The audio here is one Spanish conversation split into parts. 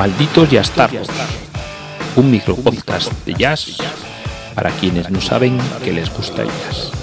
Malditos Jazztardos, un micropodcast de jazz. para quienes no saben que les gusta el jazz.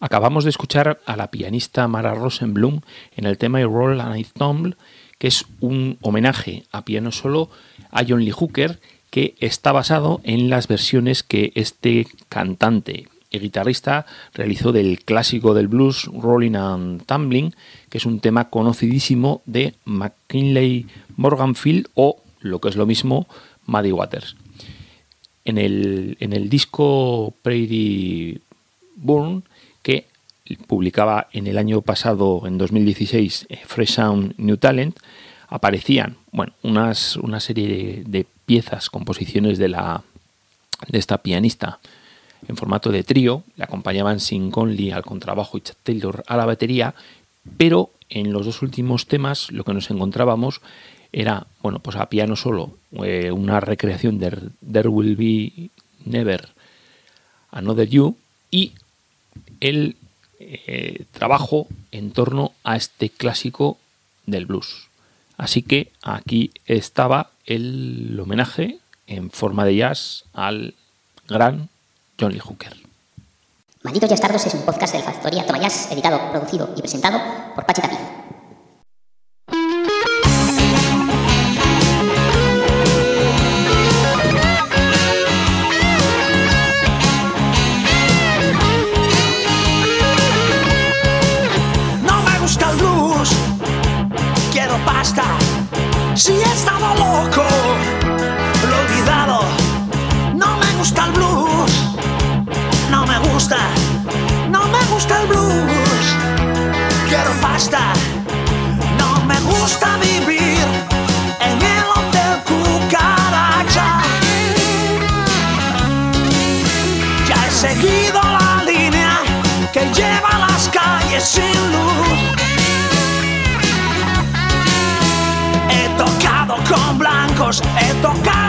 Acabamos de escuchar a la pianista Mara Rosenblum en el tema Roll and Ensemble, que es un homenaje a piano solo a John Lee Hooker, que está basado en las versiones que este cantante y guitarrista realizó del clásico del blues Rolling and Tumbling, que es un tema conocidísimo de McKinley Morganfield o, lo que es lo mismo, Muddy Waters. En el, en el disco Prairie Burn, que publicaba en el año pasado, en 2016, eh, Fresh Sound New Talent, aparecían bueno, unas, una serie de, piezas, composiciones de, la, de esta pianista en formato de trío, le acompañaban Sin Conley al contrabajo y Chad Taylor a la batería, pero en los dos últimos temas lo que nos encontrábamos era, bueno, pues a piano solo, eh, una recreación de There Will Be Never Another You y el eh, trabajo en torno a este clásico del blues. Así que aquí estaba el homenaje en forma de jazz al gran John Lee Hooker. Malditos Yastardos es un podcast del Factoría Tomayas, editado, producido y presentado por Pachi Tapiz. Blancos, he tocado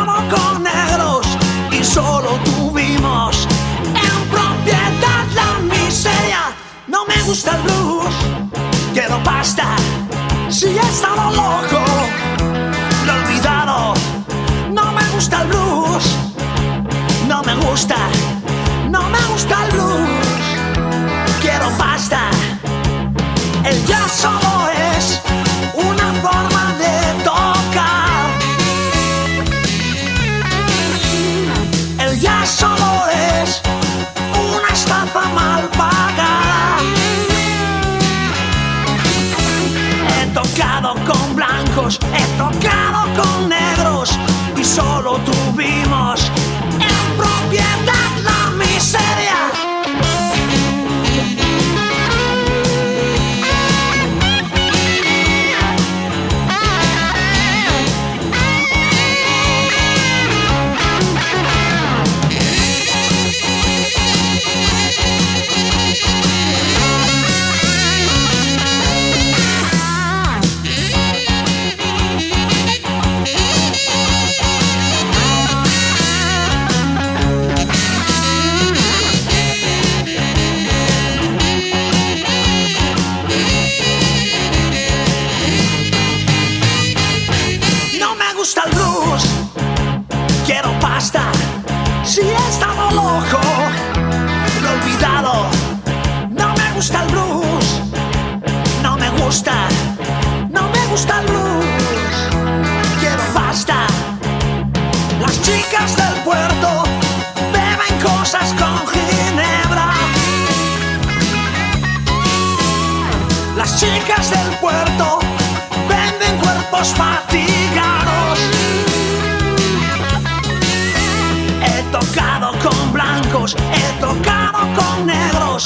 he tocado con negros.